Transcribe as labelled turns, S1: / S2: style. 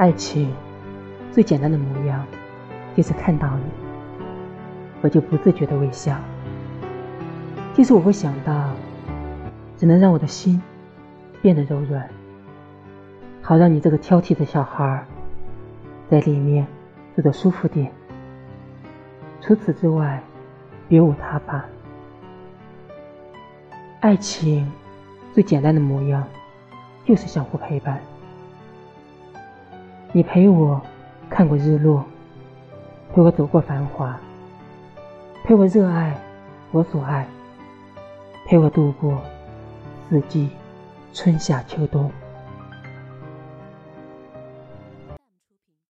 S1: 爱情最简单的模样，就是看到你，我就不自觉的微笑。其实我会想到，只能让我的心变得柔软，好让你这个挑剔的小孩在里面住得舒服点。除此之外，别无他法。爱情最简单的模样，就是相互陪伴。你陪我看过日落，陪我走过繁华，陪我热爱我所爱，陪我度过四季春夏秋冬。